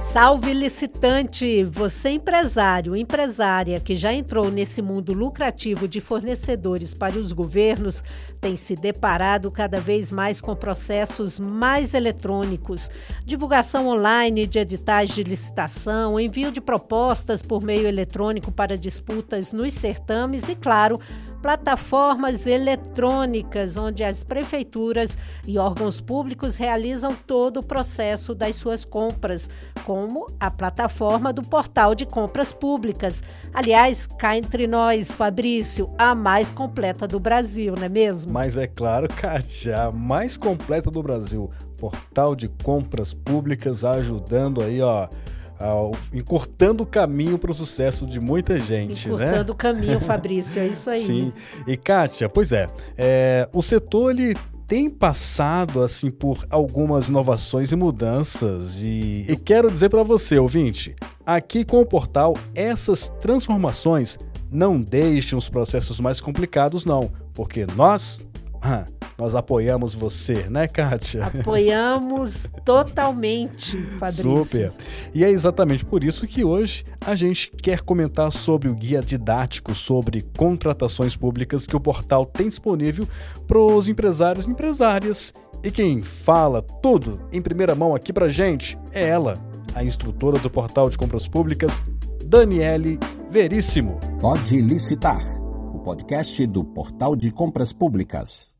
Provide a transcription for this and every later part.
Salve licitante! Você empresário, empresária que já entrou nesse mundo lucrativo de fornecedores para os governos, tem se deparado cada vez mais com processos mais eletrônicos, divulgação online de editais de licitação, envio de propostas por meio eletrônico para disputas nos certames e, claro, plataformas eletrônicas onde as prefeituras e órgãos públicos realizam todo o processo das suas compras, como a plataforma do Portal de Compras Públicas. Aliás, cá entre nós, Fabrício, a mais completa do Brasil, não é mesmo? Mas é claro, Kátia, a mais completa do Brasil. Portal de Compras Públicas ajudando aí, ó encurtando o caminho para o sucesso de muita gente. Né? Encurtando né? o caminho, Fabrício, é isso aí. Sim. E Kátia, pois é, é, o setor ele tem passado assim por algumas inovações e mudanças e, e quero dizer para você, ouvinte, aqui com o portal essas transformações não deixam os processos mais complicados não, porque nós nós apoiamos você, né, Kátia? Apoiamos totalmente, Fabrício. Super. E é exatamente por isso que hoje a gente quer comentar sobre o guia didático sobre contratações públicas que o portal tem disponível para os empresários e empresárias. E quem fala tudo em primeira mão aqui pra gente é ela, a instrutora do portal de compras públicas, Daniele Veríssimo. Pode licitar, o podcast do Portal de Compras Públicas.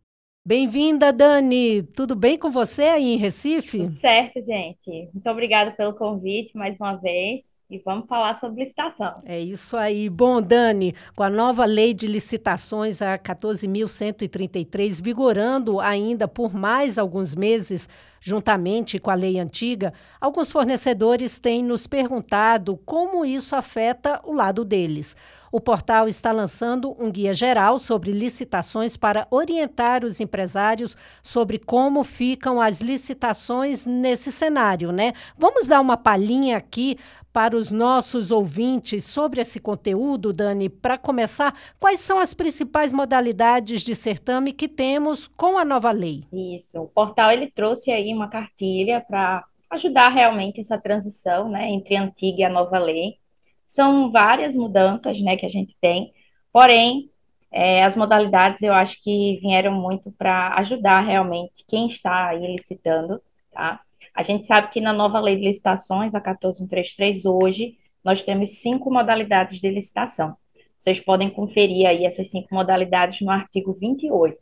Bem-vinda, Dani. Tudo bem com você aí em Recife? Tudo certo, gente. Muito obrigada pelo convite mais uma vez. E vamos falar sobre licitação. É isso aí. Bom, Dani, com a nova lei de licitações, a 14.133, vigorando ainda por mais alguns meses, juntamente com a lei antiga, alguns fornecedores têm nos perguntado como isso afeta o lado deles. O portal está lançando um guia geral sobre licitações para orientar os empresários sobre como ficam as licitações nesse cenário, né? Vamos dar uma palhinha aqui para os nossos ouvintes sobre esse conteúdo, Dani. Para começar, quais são as principais modalidades de certame que temos com a nova lei? Isso, o portal ele trouxe aí uma cartilha para ajudar realmente essa transição, né, entre a antiga e a nova lei. São várias mudanças, né, que a gente tem, porém, é, as modalidades eu acho que vieram muito para ajudar realmente quem está aí licitando, tá? A gente sabe que na nova lei de licitações, a 14133, hoje, nós temos cinco modalidades de licitação. Vocês podem conferir aí essas cinco modalidades no artigo 28,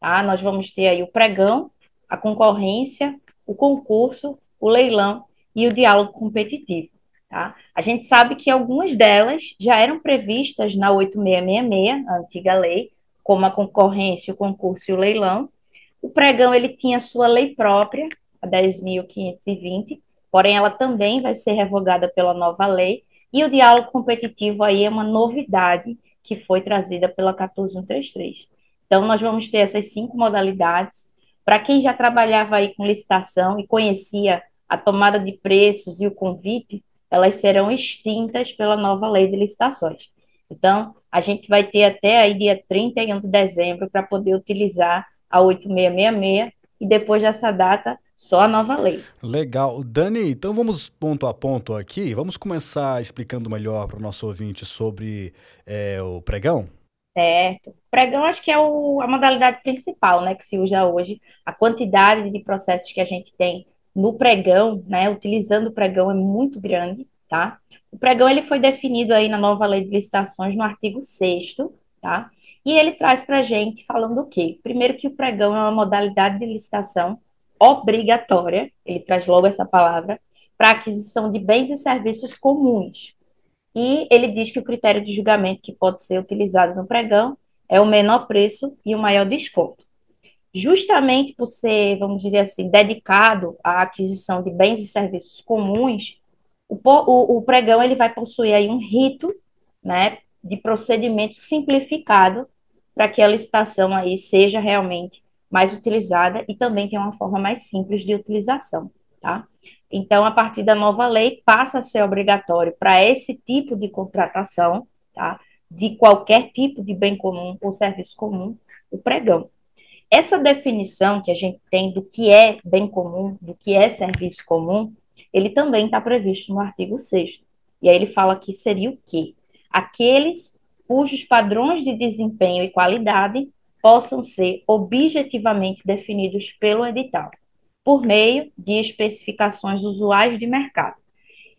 tá? Nós vamos ter aí o pregão, a concorrência, o concurso, o leilão e o diálogo competitivo. Tá? A gente sabe que algumas delas já eram previstas na 8666, a antiga lei, como a concorrência, o concurso e o leilão. O pregão ele tinha sua lei própria, a 10.520, porém ela também vai ser revogada pela nova lei. E o diálogo competitivo aí é uma novidade que foi trazida pela 14133. Então, nós vamos ter essas cinco modalidades. Para quem já trabalhava aí com licitação e conhecia a tomada de preços e o convite, elas serão extintas pela nova lei de licitações. Então, a gente vai ter até aí dia 31 de dezembro para poder utilizar a 8666 e depois dessa data só a nova lei. Legal. Dani, então vamos ponto a ponto aqui. Vamos começar explicando melhor para o nosso ouvinte sobre é, o pregão? Certo. Pregão acho que é o, a modalidade principal né, que se usa hoje. A quantidade de processos que a gente tem no pregão, né, utilizando o pregão é muito grande, tá? O pregão ele foi definido aí na nova lei de licitações no artigo 6 tá? E ele traz para a gente falando o quê? Primeiro que o pregão é uma modalidade de licitação obrigatória, ele traz logo essa palavra, para aquisição de bens e serviços comuns. E ele diz que o critério de julgamento que pode ser utilizado no pregão é o menor preço e o maior desconto justamente por ser, vamos dizer assim, dedicado à aquisição de bens e serviços comuns, o, o, o pregão ele vai possuir aí um rito, né, de procedimento simplificado para que a licitação aí seja realmente mais utilizada e também tenha uma forma mais simples de utilização, tá? Então, a partir da nova lei, passa a ser obrigatório para esse tipo de contratação, tá? De qualquer tipo de bem comum ou serviço comum, o pregão. Essa definição que a gente tem do que é bem comum, do que é serviço comum, ele também está previsto no artigo 6 E aí ele fala que seria o quê? Aqueles cujos padrões de desempenho e qualidade possam ser objetivamente definidos pelo edital, por meio de especificações usuais de mercado.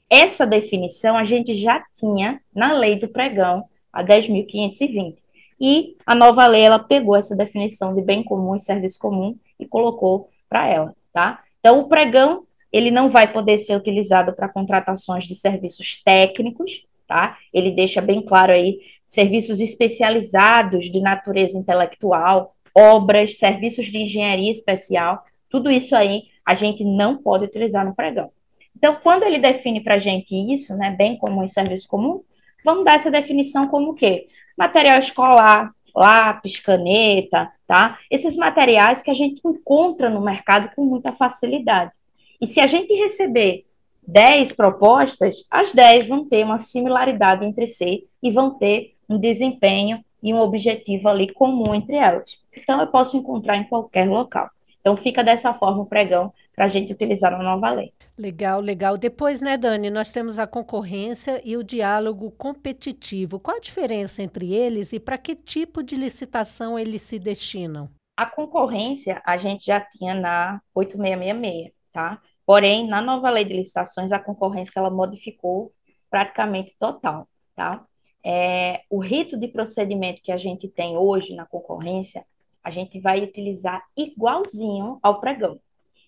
Essa definição a gente já tinha na lei do pregão, a 10.520. E a nova lei ela pegou essa definição de bem comum e serviço comum e colocou para ela, tá? Então o pregão ele não vai poder ser utilizado para contratações de serviços técnicos, tá? Ele deixa bem claro aí serviços especializados de natureza intelectual, obras, serviços de engenharia especial, tudo isso aí a gente não pode utilizar no pregão. Então, quando ele define para a gente isso, né, bem comum e serviço comum, vamos dar essa definição como o quê? Material escolar, lápis, caneta, tá? Esses materiais que a gente encontra no mercado com muita facilidade. E se a gente receber 10 propostas, as 10 vão ter uma similaridade entre si e vão ter um desempenho e um objetivo ali comum entre elas. Então, eu posso encontrar em qualquer local. Então, fica dessa forma o pregão para a gente utilizar na nova lei. Legal, legal. Depois, né, Dani, nós temos a concorrência e o diálogo competitivo. Qual a diferença entre eles e para que tipo de licitação eles se destinam? A concorrência a gente já tinha na 8666, tá? Porém, na nova lei de licitações, a concorrência ela modificou praticamente total, tá? É, o rito de procedimento que a gente tem hoje na concorrência, a gente vai utilizar igualzinho ao pregão.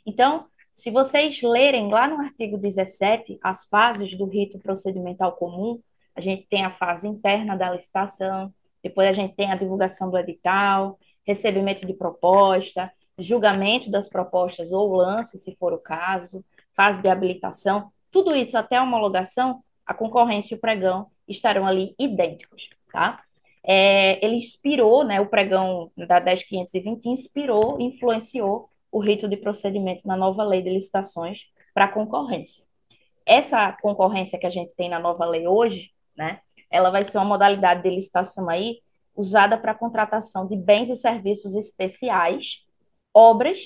Então, se vocês lerem lá no artigo 17 as fases do rito procedimental comum, a gente tem a fase interna da licitação, depois a gente tem a divulgação do edital, recebimento de proposta, julgamento das propostas ou lance, se for o caso, fase de habilitação, tudo isso até a homologação, a concorrência e o pregão estarão ali idênticos, tá? É, ele inspirou, né, o pregão da 10.520 inspirou, influenciou o rito de procedimento na nova lei de licitações para concorrência. Essa concorrência que a gente tem na nova lei hoje, né, ela vai ser uma modalidade de licitação aí usada para contratação de bens e serviços especiais, obras,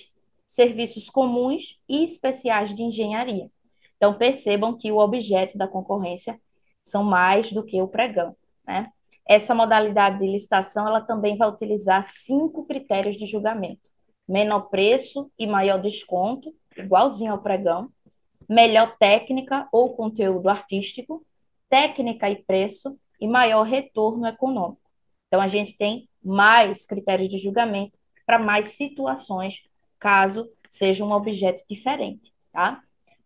serviços comuns e especiais de engenharia. Então percebam que o objeto da concorrência são mais do que o pregão, né? Essa modalidade de licitação, ela também vai utilizar cinco critérios de julgamento menor preço e maior desconto, igualzinho ao pregão, melhor técnica ou conteúdo artístico, técnica e preço e maior retorno econômico. Então, a gente tem mais critérios de julgamento para mais situações, caso seja um objeto diferente, tá?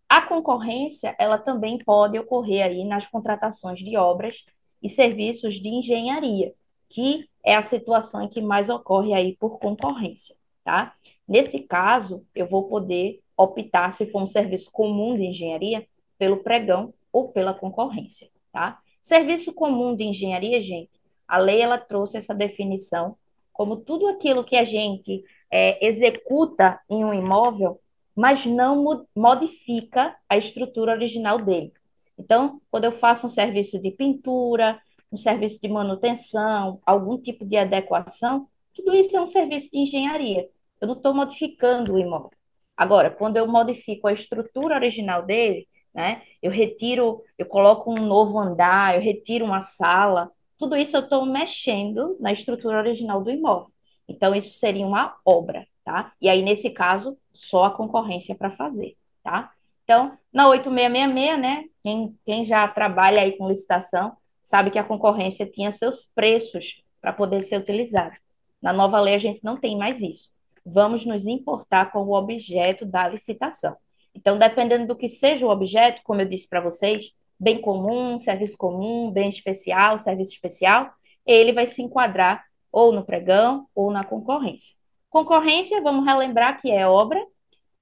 A concorrência, ela também pode ocorrer aí nas contratações de obras e serviços de engenharia, que é a situação em que mais ocorre aí por concorrência tá? Nesse caso, eu vou poder optar, se for um serviço comum de engenharia, pelo pregão ou pela concorrência, tá? Serviço comum de engenharia, gente, a lei ela trouxe essa definição como tudo aquilo que a gente é, executa em um imóvel, mas não modifica a estrutura original dele. Então, quando eu faço um serviço de pintura, um serviço de manutenção, algum tipo de adequação, tudo isso é um serviço de engenharia eu não estou modificando o imóvel. Agora, quando eu modifico a estrutura original dele, né, eu retiro, eu coloco um novo andar, eu retiro uma sala, tudo isso eu estou mexendo na estrutura original do imóvel. Então, isso seria uma obra, tá? E aí, nesse caso, só a concorrência para fazer, tá? Então, na 8666, né, quem, quem já trabalha aí com licitação, sabe que a concorrência tinha seus preços para poder ser utilizado. Na nova lei, a gente não tem mais isso vamos nos importar com o objeto da licitação. Então, dependendo do que seja o objeto, como eu disse para vocês, bem comum, serviço comum, bem especial, serviço especial, ele vai se enquadrar ou no pregão ou na concorrência. Concorrência, vamos relembrar que é obra,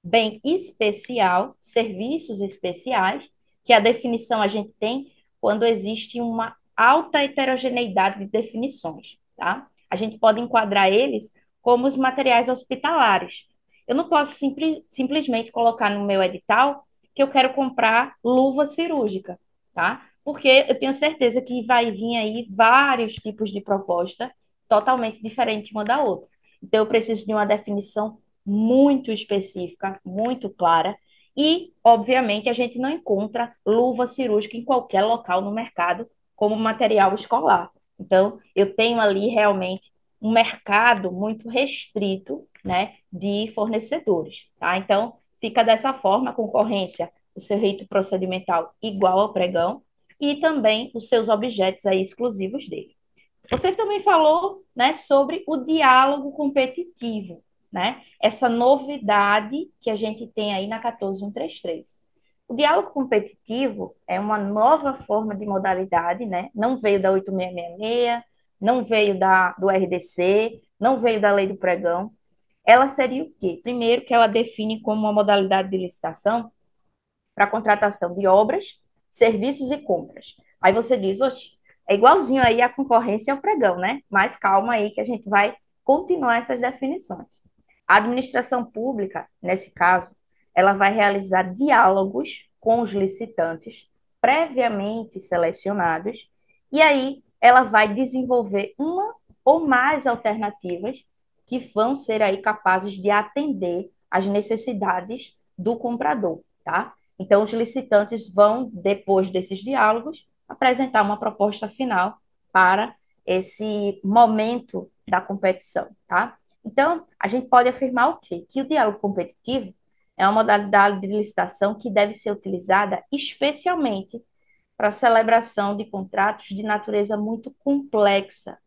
bem especial, serviços especiais, que a definição a gente tem quando existe uma alta heterogeneidade de definições, tá? A gente pode enquadrar eles como os materiais hospitalares. Eu não posso simplesmente colocar no meu edital que eu quero comprar luva cirúrgica, tá? Porque eu tenho certeza que vai vir aí vários tipos de proposta totalmente diferentes uma da outra. Então, eu preciso de uma definição muito específica, muito clara, E, obviamente, a gente não encontra luva cirúrgica em qualquer local no mercado como material escolar. Então, eu tenho ali realmente um mercado muito restrito né, de fornecedores. Tá? Então, fica dessa forma a concorrência, o seu rito procedimental igual ao pregão e também os seus objetos aí exclusivos dele. Você também falou né, sobre o diálogo competitivo, né? essa novidade que a gente tem aí na 14133. O diálogo competitivo é uma nova forma de modalidade, né? não veio da 8666, não veio da, do RDC, não veio da lei do pregão. Ela seria o quê? Primeiro, que ela define como uma modalidade de licitação para contratação de obras, serviços e compras. Aí você diz, oxe, é igualzinho aí a concorrência ao pregão, né? Mas calma aí que a gente vai continuar essas definições. A administração pública, nesse caso, ela vai realizar diálogos com os licitantes previamente selecionados e aí ela vai desenvolver uma ou mais alternativas que vão ser aí capazes de atender às necessidades do comprador, tá? Então, os licitantes vão, depois desses diálogos, apresentar uma proposta final para esse momento da competição, tá? Então, a gente pode afirmar o quê? Que o diálogo competitivo é uma modalidade de licitação que deve ser utilizada especialmente para a celebração de contratos de natureza muito complexa.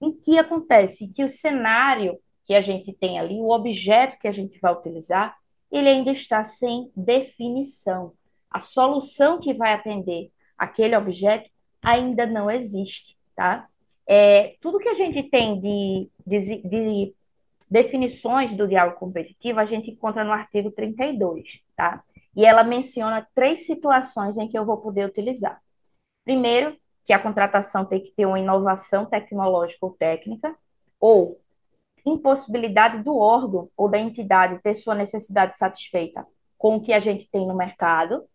Em que acontece? Que o cenário que a gente tem ali, o objeto que a gente vai utilizar, ele ainda está sem definição. A solução que vai atender aquele objeto ainda não existe, tá? É, tudo que a gente tem de, de, de definições do diálogo competitivo, a gente encontra no artigo 32, tá? E ela menciona três situações em que eu vou poder utilizar. Primeiro, que a contratação tem que ter uma inovação tecnológica ou técnica, ou impossibilidade do órgão ou da entidade ter sua necessidade satisfeita com o que a gente tem no mercado,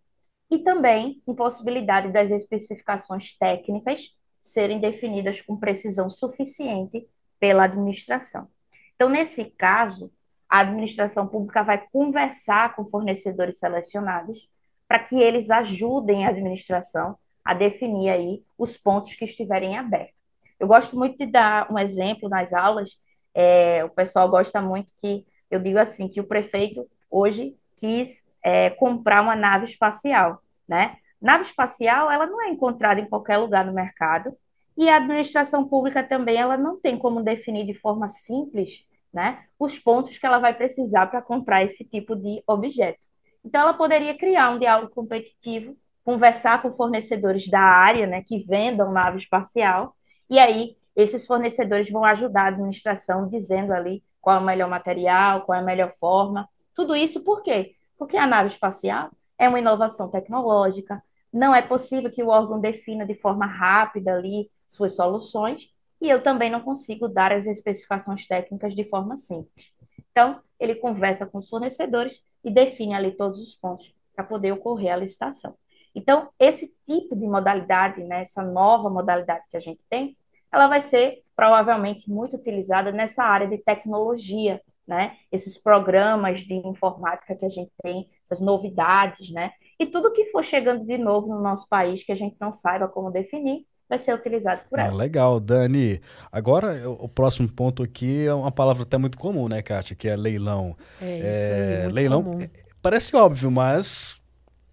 e também impossibilidade das especificações técnicas serem definidas com precisão suficiente pela administração. Então, nesse caso, a administração pública vai conversar com fornecedores selecionados para que eles ajudem a administração a definir aí os pontos que estiverem abertos. Eu gosto muito de dar um exemplo nas aulas, é, o pessoal gosta muito que eu digo assim, que o prefeito hoje quis é, comprar uma nave espacial, né? Nave espacial, ela não é encontrada em qualquer lugar no mercado, e a administração pública também, ela não tem como definir de forma simples né, os pontos que ela vai precisar para comprar esse tipo de objeto. Então, ela poderia criar um diálogo competitivo, conversar com fornecedores da área, né, que vendam nave espacial, e aí esses fornecedores vão ajudar a administração dizendo ali qual é o melhor material, qual é a melhor forma. Tudo isso por quê? Porque a nave espacial é uma inovação tecnológica, não é possível que o órgão defina de forma rápida ali suas soluções, e eu também não consigo dar as especificações técnicas de forma simples. Então, ele conversa com os fornecedores e define ali todos os pontos para poder ocorrer a licitação. Então, esse tipo de modalidade, né, essa nova modalidade que a gente tem, ela vai ser provavelmente muito utilizada nessa área de tecnologia, né? Esses programas de informática que a gente tem, essas novidades, né? E tudo que for chegando de novo no nosso país que a gente não saiba como definir, vai ser utilizado por ela. Ah, legal, Dani. Agora, o próximo ponto aqui é uma palavra até muito comum, né, Kátia? Que é leilão. É isso é, aí, leilão comum. É, parece óbvio, mas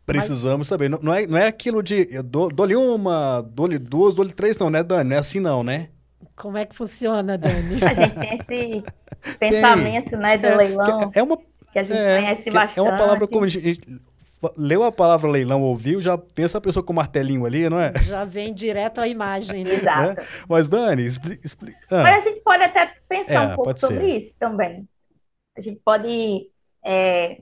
precisamos mas... saber. Não, não, é, não é aquilo de eu dou, dou-lhe uma, dou-lhe duas, dou-lhe três, não, né, Dani? Não é assim não, né? Como é que funciona, Dani? a gente tem esse pensamento, tem. né, do é, leilão. É uma, que a gente é, conhece bastante. É uma palavra como a gente, leu a palavra leilão, ouviu, já pensa a pessoa com o martelinho ali, não é? Já vem direto à imagem, né? Exato. É? Mas, Dani, explica. Ah. Mas a gente pode até pensar é, um pouco sobre ser. isso também. A gente pode é,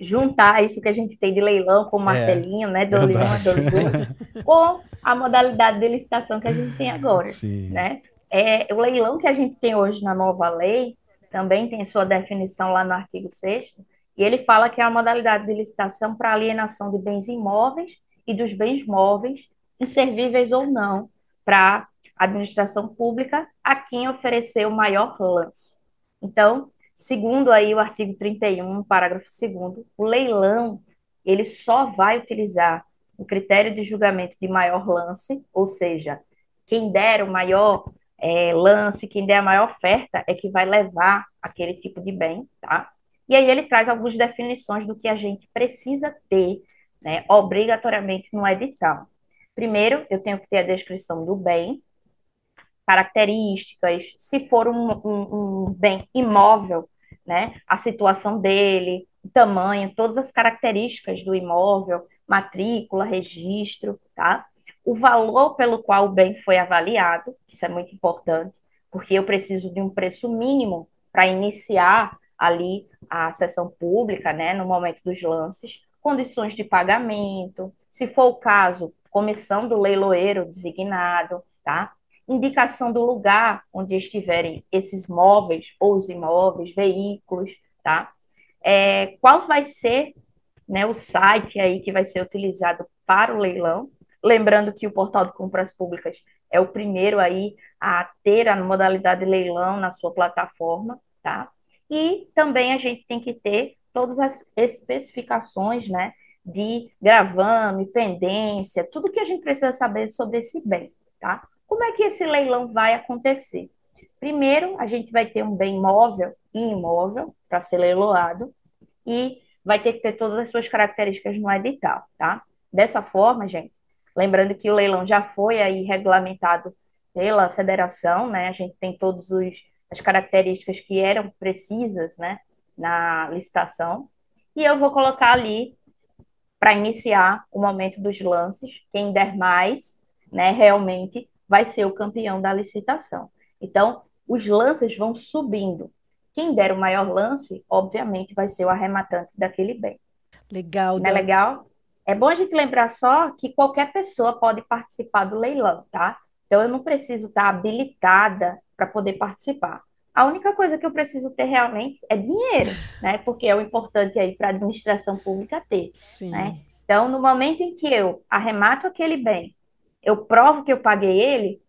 juntar isso que a gente tem de leilão com o é, martelinho, né? Do leilão a dois com a modalidade de licitação que a gente tem agora. Sim. Né? É, o leilão que a gente tem hoje na nova lei também tem sua definição lá no artigo 6 e ele fala que é a modalidade de licitação para alienação de bens imóveis e dos bens móveis, inservíveis ou não, para a administração pública a quem oferecer o maior lance. Então, segundo aí o artigo 31, parágrafo 2 o leilão ele só vai utilizar o critério de julgamento de maior lance, ou seja, quem der o maior é, lance, quem der a maior oferta é que vai levar aquele tipo de bem, tá? E aí ele traz algumas definições do que a gente precisa ter, né, obrigatoriamente no edital. Primeiro, eu tenho que ter a descrição do bem, características, se for um, um, um bem imóvel, né, a situação dele, o tamanho, todas as características do imóvel, matrícula, registro, tá? O valor pelo qual o bem foi avaliado, isso é muito importante, porque eu preciso de um preço mínimo para iniciar ali a sessão pública, né, no momento dos lances, condições de pagamento, se for o caso, comissão do leiloeiro designado, tá? Indicação do lugar onde estiverem esses móveis ou os imóveis, veículos, tá? É, qual vai ser né, o site aí que vai ser utilizado para o leilão? Lembrando que o portal de compras públicas é o primeiro aí a ter a modalidade leilão na sua plataforma, tá? E também a gente tem que ter todas as especificações, né, de gravame, pendência, tudo que a gente precisa saber sobre esse bem, tá? Como é que esse leilão vai acontecer? Primeiro, a gente vai ter um bem móvel e imóvel para ser leiloado e vai ter que ter todas as suas características no edital, tá? Dessa forma, gente, lembrando que o leilão já foi aí regulamentado pela federação, né? A gente tem todos os as características que eram precisas, né, na licitação. E eu vou colocar ali para iniciar o momento dos lances, quem der mais, né, realmente vai ser o campeão da licitação. Então, os lances vão subindo. Quem der o maior lance, obviamente, vai ser o arrematante daquele bem. Legal. Não é legal? É bom a gente lembrar só que qualquer pessoa pode participar do leilão, tá? Então, eu não preciso estar habilitada para poder participar. A única coisa que eu preciso ter realmente é dinheiro, né? Porque é o importante aí para a administração pública ter. Sim. Né? Então, no momento em que eu arremato aquele bem, eu provo que eu paguei ele,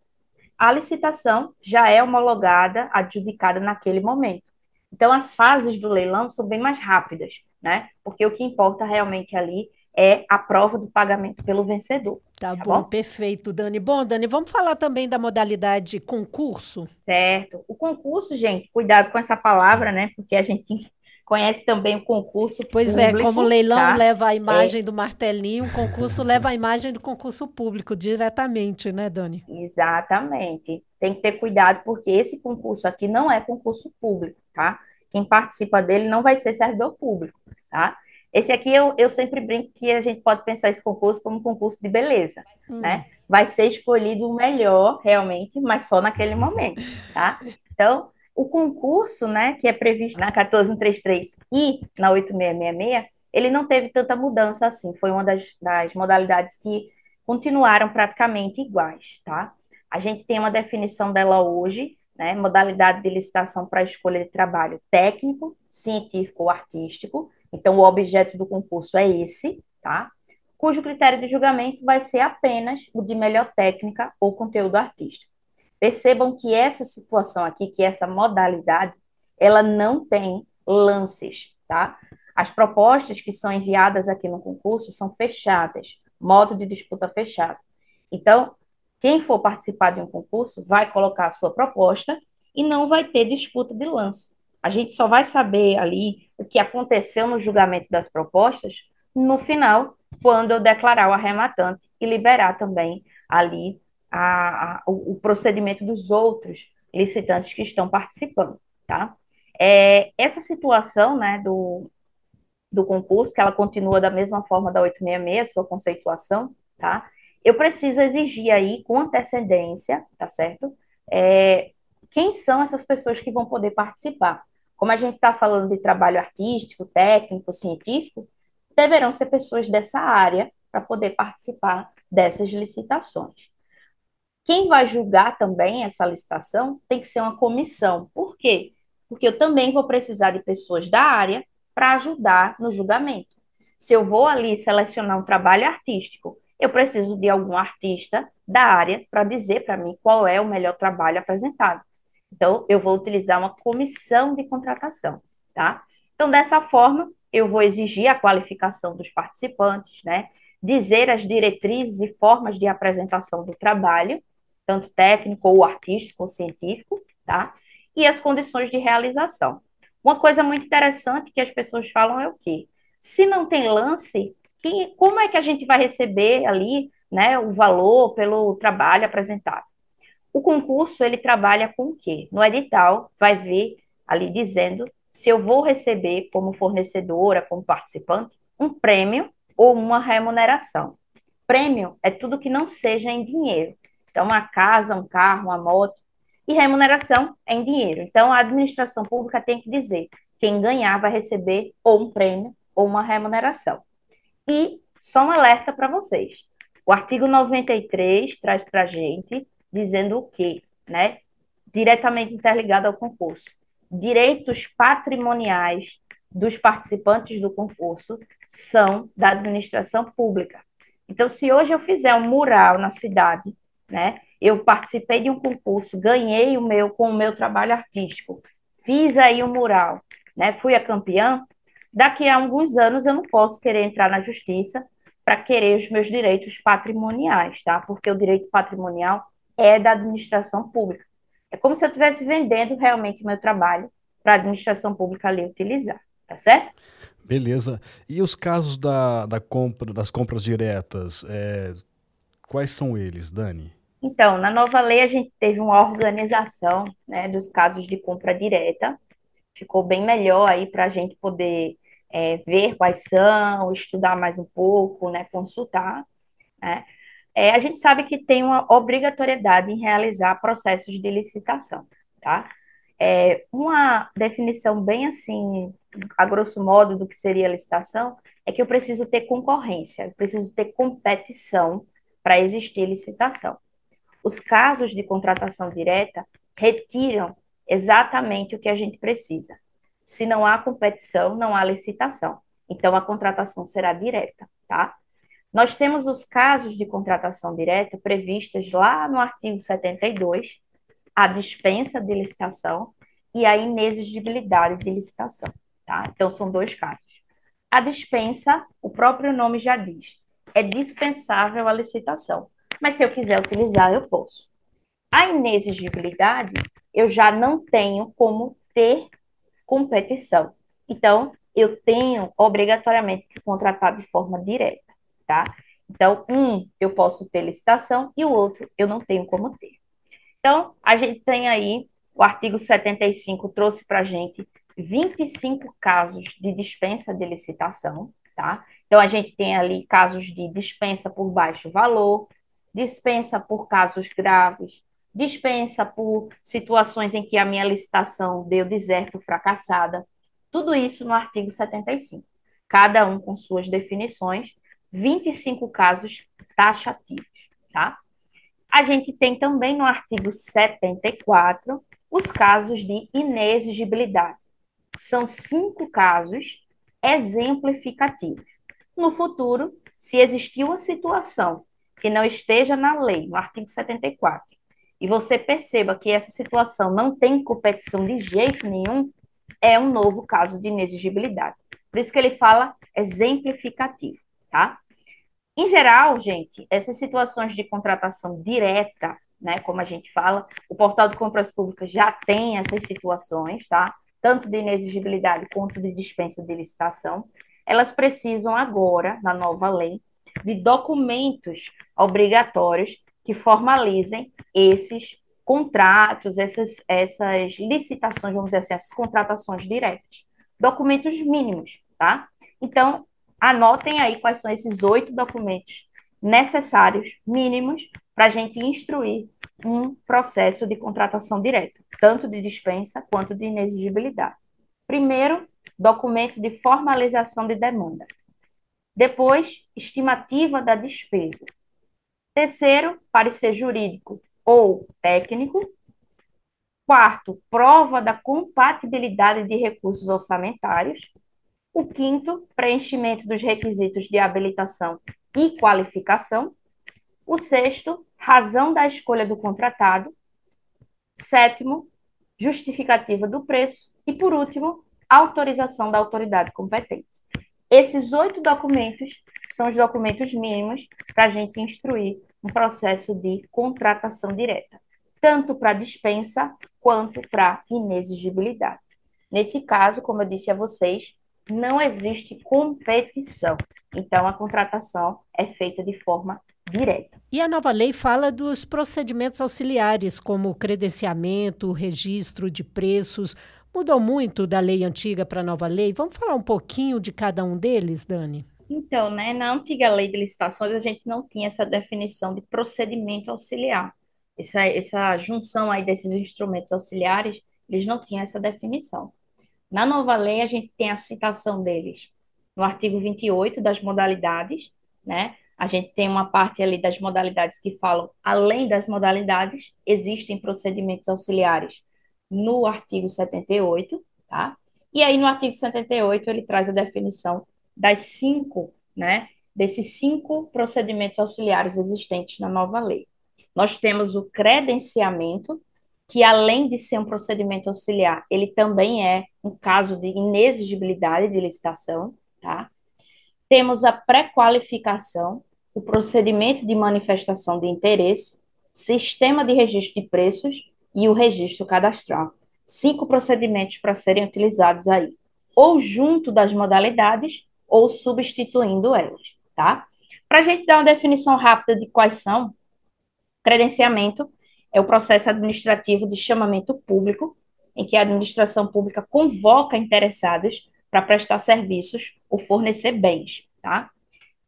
a licitação já é homologada, adjudicada naquele momento. Então, as fases do leilão são bem mais rápidas, né? Porque o que importa realmente ali é a prova do pagamento pelo vencedor. Tá, tá bom, bom, perfeito, Dani. Bom, Dani, vamos falar também da modalidade concurso? Certo. O concurso, gente, cuidado com essa palavra, Sim. né? Porque a gente conhece também o concurso Pois é, público, é, como o leilão tá? leva a imagem é. do martelinho, o concurso leva a imagem do concurso público diretamente, né, Dani? Exatamente. Tem que ter cuidado, porque esse concurso aqui não é concurso público, tá? Quem participa dele não vai ser servidor público, tá? Esse aqui eu, eu sempre brinco que a gente pode pensar esse concurso como um concurso de beleza, hum. né? Vai ser escolhido o melhor, realmente, mas só naquele momento, tá? Então, o concurso, né, que é previsto na 14133 e na 8666, ele não teve tanta mudança assim. Foi uma das, das modalidades que continuaram praticamente iguais, tá? A gente tem uma definição dela hoje, né? Modalidade de licitação para escolha de trabalho técnico, científico ou artístico então, o objeto do concurso é esse, tá? Cujo critério de julgamento vai ser apenas o de melhor técnica ou conteúdo artístico. Percebam que essa situação aqui, que essa modalidade, ela não tem lances, tá? As propostas que são enviadas aqui no concurso são fechadas, modo de disputa fechado. Então, quem for participar de um concurso vai colocar a sua proposta e não vai ter disputa de lance. A gente só vai saber ali o que aconteceu no julgamento das propostas no final, quando eu declarar o arrematante e liberar também ali a, a, o, o, procedimento dos outros licitantes que estão participando, tá? É, essa situação, né, do, do concurso, que ela continua da mesma forma da 866, sua conceituação, tá? Eu preciso exigir aí, com antecedência, tá certo? É, quem são essas pessoas que vão poder participar? Como a gente está falando de trabalho artístico, técnico, científico, deverão ser pessoas dessa área para poder participar dessas licitações. Quem vai julgar também essa licitação tem que ser uma comissão. Por quê? Porque eu também vou precisar de pessoas da área para ajudar no julgamento. Se eu vou ali selecionar um trabalho artístico, eu preciso de algum artista da área para dizer para mim qual é o melhor trabalho apresentado. Então, eu vou utilizar uma comissão de contratação, tá? Então, dessa forma, eu vou exigir a qualificação dos participantes, né? Dizer as diretrizes e formas de apresentação do trabalho, tanto técnico ou artístico ou científico, tá? E as condições de realização. Uma coisa muito interessante que as pessoas falam é o quê? Se não tem lance, que, como é que a gente vai receber ali, né, o valor pelo trabalho apresentado? O concurso ele trabalha com o quê? No edital vai ver ali dizendo se eu vou receber como fornecedora, como participante, um prêmio ou uma remuneração. Prêmio é tudo que não seja em dinheiro. Então, uma casa, um carro, uma moto. E remuneração é em dinheiro. Então, a administração pública tem que dizer quem ganhar vai receber ou um prêmio ou uma remuneração. E só um alerta para vocês. O artigo 93 traz para a gente dizendo o quê? Né? Diretamente interligado ao concurso direitos patrimoniais dos participantes do concurso são da administração pública. Então, se hoje eu fizer um mural na cidade, né, eu participei de um concurso, ganhei o meu com o meu trabalho artístico, fiz aí um mural, né, fui a campeã, daqui a alguns anos eu não posso querer entrar na justiça para querer os meus direitos patrimoniais, tá? Porque o direito patrimonial é da administração pública. É como se eu estivesse vendendo realmente o meu trabalho para a administração pública ali utilizar, tá certo? Beleza. E os casos da, da compra, das compras diretas, é, quais são eles, Dani? Então, na nova lei a gente teve uma organização né, dos casos de compra direta. Ficou bem melhor aí para a gente poder é, ver quais são, estudar mais um pouco, né, consultar. Né? É, a gente sabe que tem uma obrigatoriedade em realizar processos de licitação, tá? É, uma definição bem assim, a grosso modo, do que seria licitação, é que eu preciso ter concorrência, eu preciso ter competição para existir licitação. Os casos de contratação direta retiram exatamente o que a gente precisa. Se não há competição, não há licitação. Então, a contratação será direta, tá? Nós temos os casos de contratação direta previstos lá no artigo 72, a dispensa de licitação e a inexigibilidade de licitação. Tá? Então, são dois casos. A dispensa, o próprio nome já diz, é dispensável a licitação, mas se eu quiser utilizar, eu posso. A inexigibilidade, eu já não tenho como ter competição. Então, eu tenho obrigatoriamente que contratar de forma direta tá? Então, um eu posso ter licitação e o outro eu não tenho como ter. Então, a gente tem aí, o artigo 75 trouxe para a gente 25 casos de dispensa de licitação, tá? Então, a gente tem ali casos de dispensa por baixo valor, dispensa por casos graves, dispensa por situações em que a minha licitação deu deserto, fracassada. Tudo isso no artigo 75. Cada um com suas definições, 25 casos taxativos, tá? A gente tem também no artigo 74 os casos de inexigibilidade. São cinco casos exemplificativos. No futuro, se existir uma situação que não esteja na lei, no artigo 74, e você perceba que essa situação não tem competição de jeito nenhum, é um novo caso de inexigibilidade. Por isso que ele fala exemplificativo tá? Em geral, gente, essas situações de contratação direta, né, como a gente fala, o portal de compras públicas já tem essas situações, tá? Tanto de inexigibilidade quanto de dispensa de licitação. Elas precisam agora, na nova lei, de documentos obrigatórios que formalizem esses contratos, essas, essas licitações, vamos dizer assim, essas contratações diretas. Documentos mínimos, tá? Então, Anotem aí quais são esses oito documentos necessários, mínimos, para a gente instruir um processo de contratação direta, tanto de dispensa quanto de inexigibilidade. Primeiro, documento de formalização de demanda. Depois, estimativa da despesa. Terceiro, parecer jurídico ou técnico. Quarto, prova da compatibilidade de recursos orçamentários. O quinto, preenchimento dos requisitos de habilitação e qualificação. O sexto, razão da escolha do contratado. Sétimo, justificativa do preço. E, por último, autorização da autoridade competente. Esses oito documentos são os documentos mínimos para a gente instruir um processo de contratação direta, tanto para dispensa quanto para inexigibilidade. Nesse caso, como eu disse a vocês, não existe competição. Então, a contratação é feita de forma direta. E a nova lei fala dos procedimentos auxiliares, como credenciamento, registro de preços. Mudou muito da lei antiga para a nova lei? Vamos falar um pouquinho de cada um deles, Dani? Então, né, na antiga lei de licitações, a gente não tinha essa definição de procedimento auxiliar. Essa, essa junção aí desses instrumentos auxiliares, eles não tinham essa definição. Na nova lei, a gente tem a citação deles no artigo 28 das modalidades, né? A gente tem uma parte ali das modalidades que falam, além das modalidades, existem procedimentos auxiliares no artigo 78, tá? E aí, no artigo 78, ele traz a definição das cinco, né? Desses cinco procedimentos auxiliares existentes na nova lei. Nós temos o credenciamento, que além de ser um procedimento auxiliar, ele também é um caso de inexigibilidade de licitação, tá? Temos a pré-qualificação, o procedimento de manifestação de interesse, sistema de registro de preços e o registro cadastral. Cinco procedimentos para serem utilizados aí, ou junto das modalidades ou substituindo elas, tá? Para a gente dar uma definição rápida de quais são, credenciamento é o processo administrativo de chamamento público, em que a administração pública convoca interessados para prestar serviços ou fornecer bens, tá?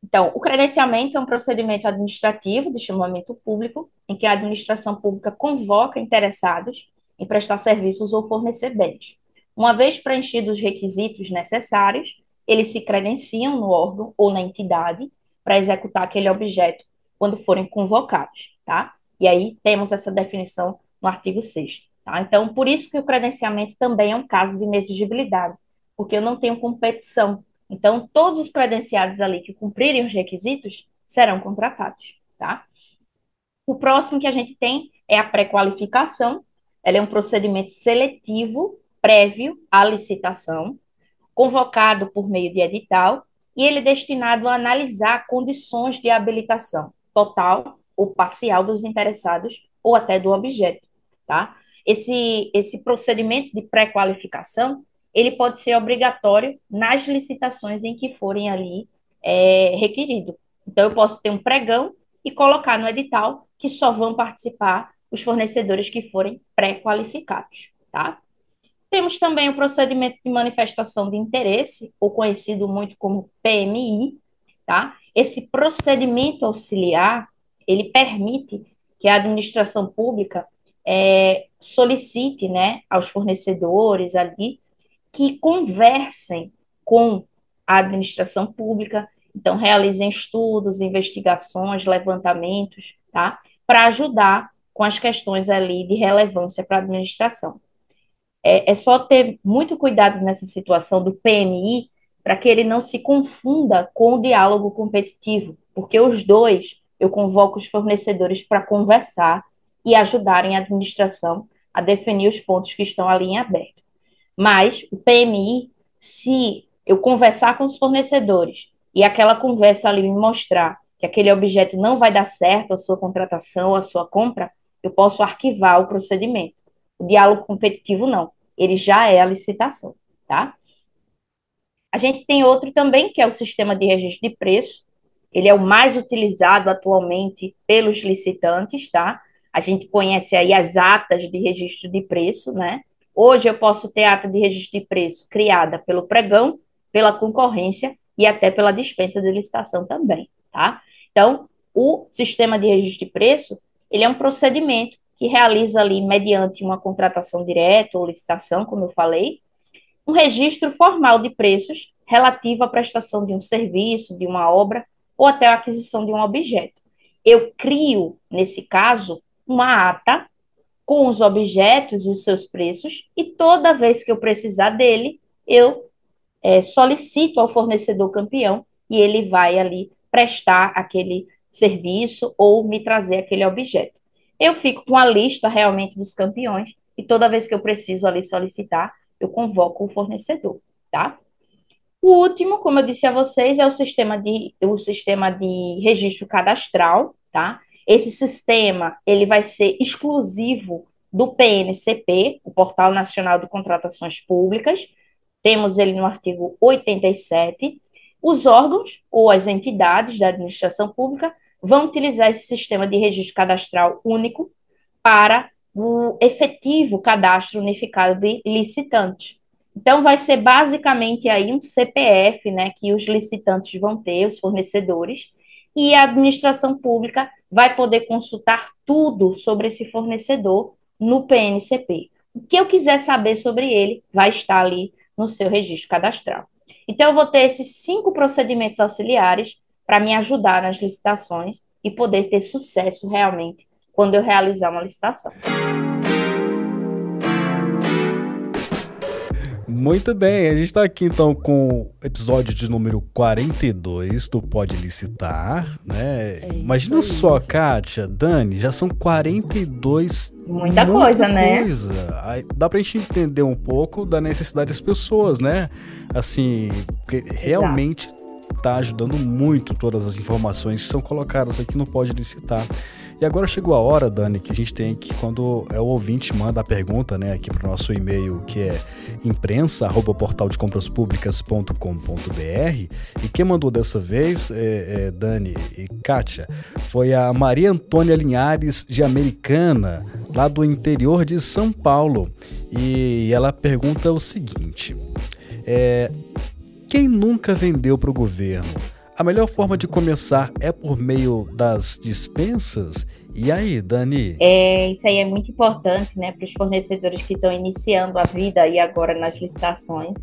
Então, o credenciamento é um procedimento administrativo de chamamento público, em que a administração pública convoca interessados em prestar serviços ou fornecer bens. Uma vez preenchidos os requisitos necessários, eles se credenciam no órgão ou na entidade para executar aquele objeto quando forem convocados, tá? E aí temos essa definição no artigo 6 tá? Então, por isso que o credenciamento também é um caso de inexigibilidade, porque eu não tenho competição. Então, todos os credenciados ali que cumprirem os requisitos serão contratados, tá? O próximo que a gente tem é a pré-qualificação. Ela é um procedimento seletivo prévio à licitação, convocado por meio de edital, e ele é destinado a analisar condições de habilitação total ou parcial dos interessados ou até do objeto, tá? Esse, esse procedimento de pré-qualificação, ele pode ser obrigatório nas licitações em que forem ali é, requerido. Então, eu posso ter um pregão e colocar no edital que só vão participar os fornecedores que forem pré-qualificados, tá? Temos também o procedimento de manifestação de interesse, ou conhecido muito como PMI, tá? Esse procedimento auxiliar, ele permite que a administração pública é, solicite né, aos fornecedores ali que conversem com a administração pública, então realizem estudos, investigações, levantamentos, tá? Para ajudar com as questões ali de relevância para a administração. É, é só ter muito cuidado nessa situação do PMI para que ele não se confunda com o diálogo competitivo, porque os dois eu convoco os fornecedores para conversar e ajudarem a administração a definir os pontos que estão ali em aberto. Mas o PMI, se eu conversar com os fornecedores e aquela conversa ali me mostrar que aquele objeto não vai dar certo, a sua contratação, a sua compra, eu posso arquivar o procedimento. O diálogo competitivo não, ele já é a licitação, tá? A gente tem outro também, que é o sistema de registro de preço, ele é o mais utilizado atualmente pelos licitantes, tá? A gente conhece aí as atas de registro de preço, né? Hoje eu posso ter ata de registro de preço criada pelo pregão, pela concorrência e até pela dispensa de licitação também, tá? Então, o sistema de registro de preço, ele é um procedimento que realiza ali, mediante uma contratação direta ou licitação, como eu falei, um registro formal de preços relativo à prestação de um serviço, de uma obra ou até a aquisição de um objeto. Eu crio, nesse caso, uma ata com os objetos e os seus preços, e toda vez que eu precisar dele, eu é, solicito ao fornecedor campeão e ele vai ali prestar aquele serviço ou me trazer aquele objeto. Eu fico com a lista realmente dos campeões e toda vez que eu preciso ali solicitar, eu convoco o fornecedor, tá? O último, como eu disse a vocês, é o sistema de, o sistema de registro cadastral, tá? Esse sistema, ele vai ser exclusivo do PNCP, o Portal Nacional de Contratações Públicas. Temos ele no artigo 87. Os órgãos ou as entidades da administração pública vão utilizar esse sistema de registro cadastral único para o efetivo cadastro unificado de licitantes. Então, vai ser basicamente aí um CPF, né, que os licitantes vão ter, os fornecedores, e a administração pública vai poder consultar tudo sobre esse fornecedor no PNCP. O que eu quiser saber sobre ele vai estar ali no seu registro cadastral. Então, eu vou ter esses cinco procedimentos auxiliares para me ajudar nas licitações e poder ter sucesso realmente quando eu realizar uma licitação. Muito bem, a gente está aqui então com o episódio de número 42 do Pode Licitar, né? É Imagina só, Kátia, Dani, já são 42. Muita, muita coisa, né? coisa. Aí dá pra gente entender um pouco da necessidade das pessoas, né? Assim, porque realmente está ajudando muito todas as informações que são colocadas aqui no Pode Licitar. E agora chegou a hora, Dani, que a gente tem que, quando é o ouvinte manda a pergunta, né, aqui para o nosso e-mail, que é imprensa.portaldecompraspublicas.com.br, e quem mandou dessa vez, é, é, Dani e Kátia, foi a Maria Antônia Linhares de Americana, lá do interior de São Paulo. E ela pergunta o seguinte: é, quem nunca vendeu para o governo? A melhor forma de começar é por meio das dispensas? E aí, Dani? É, isso aí é muito importante, né, para os fornecedores que estão iniciando a vida e agora nas licitações.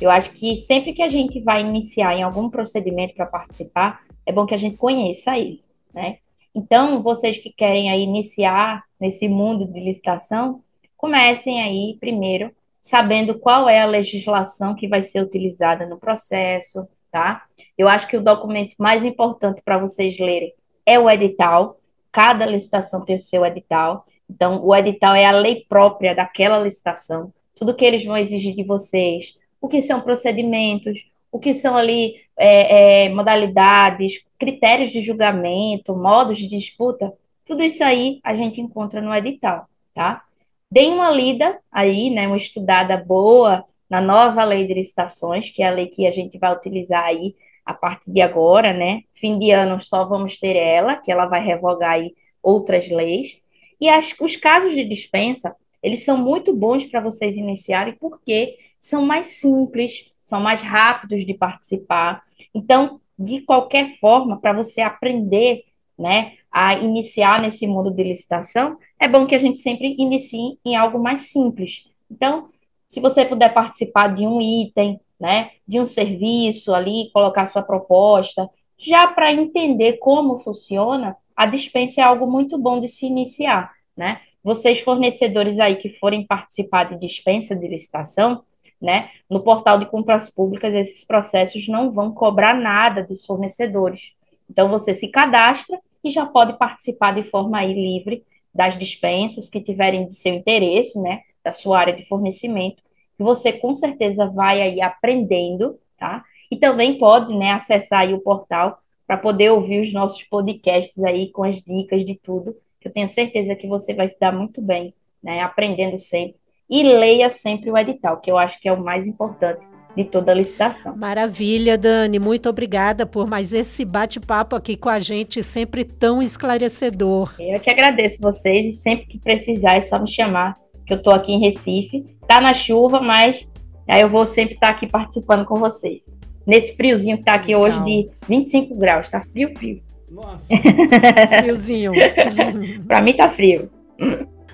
Eu acho que sempre que a gente vai iniciar em algum procedimento para participar, é bom que a gente conheça ele, né? Então, vocês que querem aí iniciar nesse mundo de licitação, comecem aí primeiro sabendo qual é a legislação que vai ser utilizada no processo, tá? Eu acho que o documento mais importante para vocês lerem é o edital. Cada licitação tem o seu edital. Então, o edital é a lei própria daquela licitação. Tudo que eles vão exigir de vocês, o que são procedimentos, o que são ali é, é, modalidades, critérios de julgamento, modos de disputa, tudo isso aí a gente encontra no edital, tá? Deem uma lida aí, né, uma estudada boa na nova lei de licitações, que é a lei que a gente vai utilizar aí a partir de agora, né? Fim de ano só vamos ter ela, que ela vai revogar aí outras leis. E as, os casos de dispensa, eles são muito bons para vocês iniciarem, porque são mais simples, são mais rápidos de participar. Então, de qualquer forma, para você aprender, né, a iniciar nesse mundo de licitação, é bom que a gente sempre inicie em algo mais simples. Então, se você puder participar de um item, né, de um serviço ali, colocar sua proposta, já para entender como funciona, a dispensa é algo muito bom de se iniciar, né? Vocês fornecedores aí que forem participar de dispensa de licitação, né, no portal de compras públicas esses processos não vão cobrar nada dos fornecedores. Então você se cadastra e já pode participar de forma aí livre das dispensas que tiverem de seu interesse, né, da sua área de fornecimento você com certeza vai aí aprendendo, tá? E também pode, né, acessar aí o portal para poder ouvir os nossos podcasts aí com as dicas de tudo, que eu tenho certeza que você vai se dar muito bem, né, aprendendo sempre. E leia sempre o edital, que eu acho que é o mais importante de toda a licitação. Maravilha, Dani. Muito obrigada por mais esse bate-papo aqui com a gente, sempre tão esclarecedor. Eu que agradeço vocês e sempre que precisar é só me chamar que eu tô aqui em Recife. Tá na chuva, mas aí eu vou sempre estar tá aqui participando com vocês. Nesse friozinho que tá aqui hoje de 25 graus, tá frio, frio. Nossa. Friozinho. pra mim tá frio.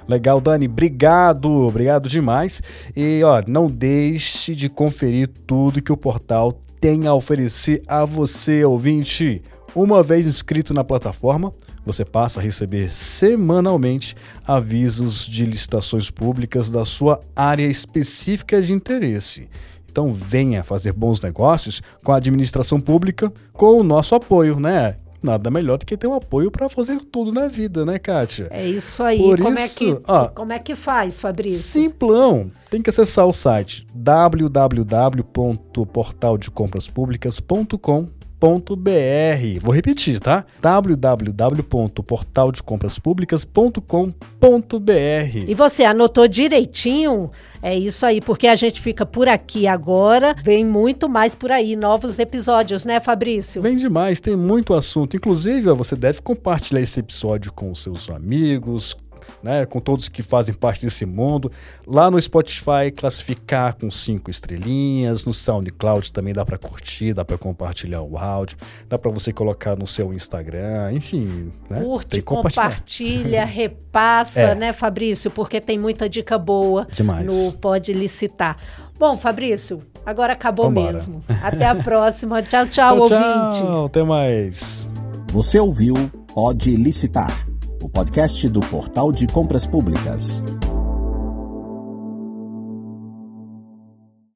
Legal, Dani, obrigado, obrigado demais. E ó, não deixe de conferir tudo que o portal tem a oferecer a você, ouvinte. Uma vez inscrito na plataforma, você passa a receber semanalmente avisos de licitações públicas da sua área específica de interesse. Então venha fazer bons negócios com a administração pública com o nosso apoio, né? nada melhor do que ter um apoio para fazer tudo na vida, né, Kátia? É isso aí. Por como, isso, é que, ó, como é que faz, Fabrício? Simplão. Tem que acessar o site www.portaldecompraspublicas.com www.portaldecompraspublicas.com.br. Vou repetir, tá? www.portaldecompraspublicas.com.br. E você anotou direitinho? É isso aí, porque a gente fica por aqui agora, vem muito mais por aí, novos episódios, né, Fabrício? Vem demais, tem muito assunto. Inclusive, você deve compartilhar esse episódio com os seus amigos, né, com todos que fazem parte desse mundo. Lá no Spotify, classificar com cinco estrelinhas. No SoundCloud também dá para curtir, dá para compartilhar o áudio, dá para você colocar no seu Instagram, enfim. Né, Curte, compartilha, repassa, é. né, Fabrício? Porque tem muita dica boa Demais. no Pode Licitar. Bom, Fabrício, agora acabou Vambora. mesmo. Até a próxima. Tchau, tchau, tchau ouvinte. Tchau, até mais. Você ouviu Pode Licitar o podcast do Portal de Compras Públicas.